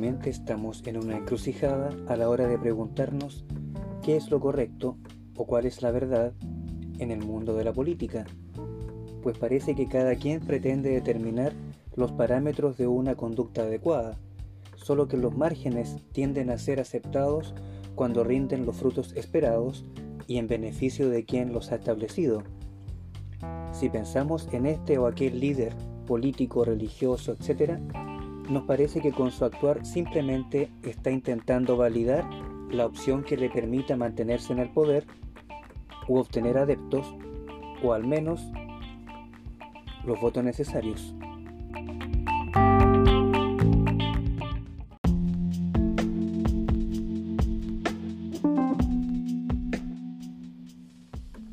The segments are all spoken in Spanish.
Estamos en una encrucijada a la hora de preguntarnos qué es lo correcto o cuál es la verdad en el mundo de la política, pues parece que cada quien pretende determinar los parámetros de una conducta adecuada, solo que los márgenes tienden a ser aceptados cuando rinden los frutos esperados y en beneficio de quien los ha establecido. Si pensamos en este o aquel líder político, religioso, etc., nos parece que con su actuar simplemente está intentando validar la opción que le permita mantenerse en el poder u obtener adeptos o al menos los votos necesarios.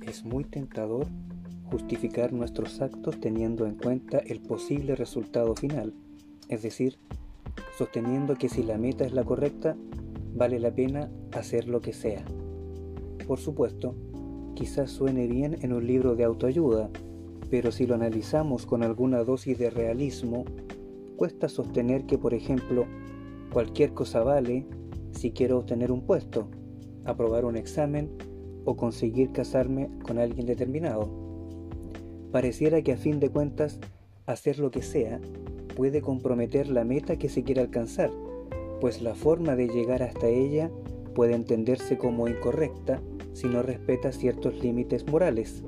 Es muy tentador justificar nuestros actos teniendo en cuenta el posible resultado final es decir, sosteniendo que si la meta es la correcta, vale la pena hacer lo que sea. Por supuesto, quizás suene bien en un libro de autoayuda, pero si lo analizamos con alguna dosis de realismo, cuesta sostener que, por ejemplo, cualquier cosa vale si quiero obtener un puesto, aprobar un examen o conseguir casarme con alguien determinado. Pareciera que a fin de cuentas, hacer lo que sea puede comprometer la meta que se quiere alcanzar, pues la forma de llegar hasta ella puede entenderse como incorrecta si no respeta ciertos límites morales.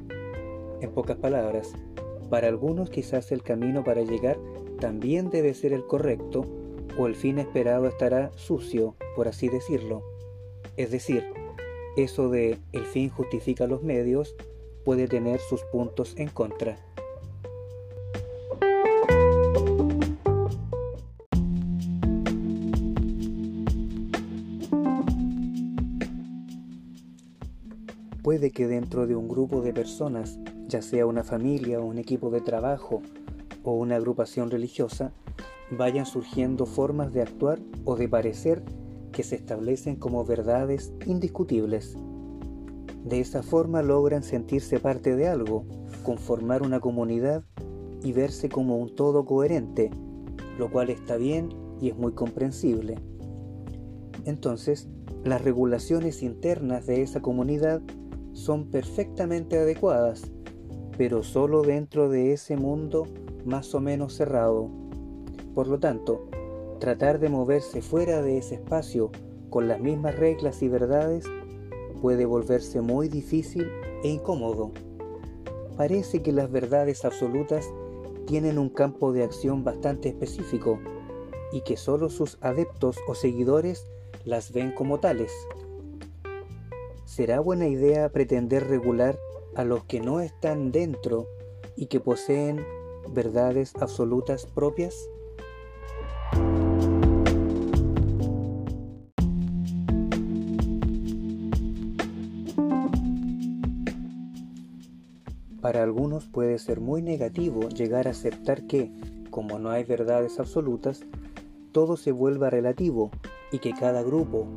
En pocas palabras, para algunos quizás el camino para llegar también debe ser el correcto o el fin esperado estará sucio, por así decirlo. Es decir, eso de el fin justifica los medios puede tener sus puntos en contra. Puede que dentro de un grupo de personas, ya sea una familia o un equipo de trabajo o una agrupación religiosa, vayan surgiendo formas de actuar o de parecer que se establecen como verdades indiscutibles. De esa forma logran sentirse parte de algo, conformar una comunidad y verse como un todo coherente, lo cual está bien y es muy comprensible. Entonces, las regulaciones internas de esa comunidad son perfectamente adecuadas, pero solo dentro de ese mundo más o menos cerrado. Por lo tanto, tratar de moverse fuera de ese espacio con las mismas reglas y verdades puede volverse muy difícil e incómodo. Parece que las verdades absolutas tienen un campo de acción bastante específico y que solo sus adeptos o seguidores las ven como tales. ¿Será buena idea pretender regular a los que no están dentro y que poseen verdades absolutas propias? Para algunos puede ser muy negativo llegar a aceptar que, como no hay verdades absolutas, todo se vuelva relativo y que cada grupo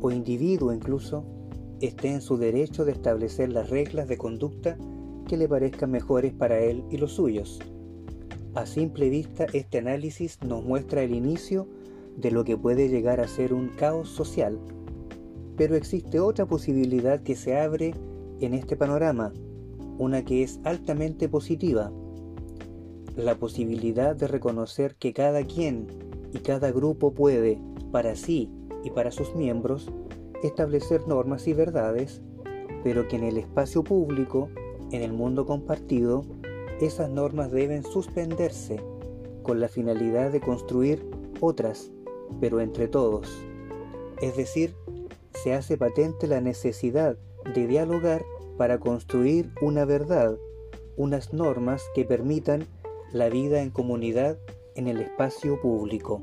o individuo incluso esté en su derecho de establecer las reglas de conducta que le parezcan mejores para él y los suyos. A simple vista, este análisis nos muestra el inicio de lo que puede llegar a ser un caos social. Pero existe otra posibilidad que se abre en este panorama, una que es altamente positiva. La posibilidad de reconocer que cada quien y cada grupo puede, para sí y para sus miembros, establecer normas y verdades, pero que en el espacio público, en el mundo compartido, esas normas deben suspenderse con la finalidad de construir otras, pero entre todos. Es decir, se hace patente la necesidad de dialogar para construir una verdad, unas normas que permitan la vida en comunidad en el espacio público.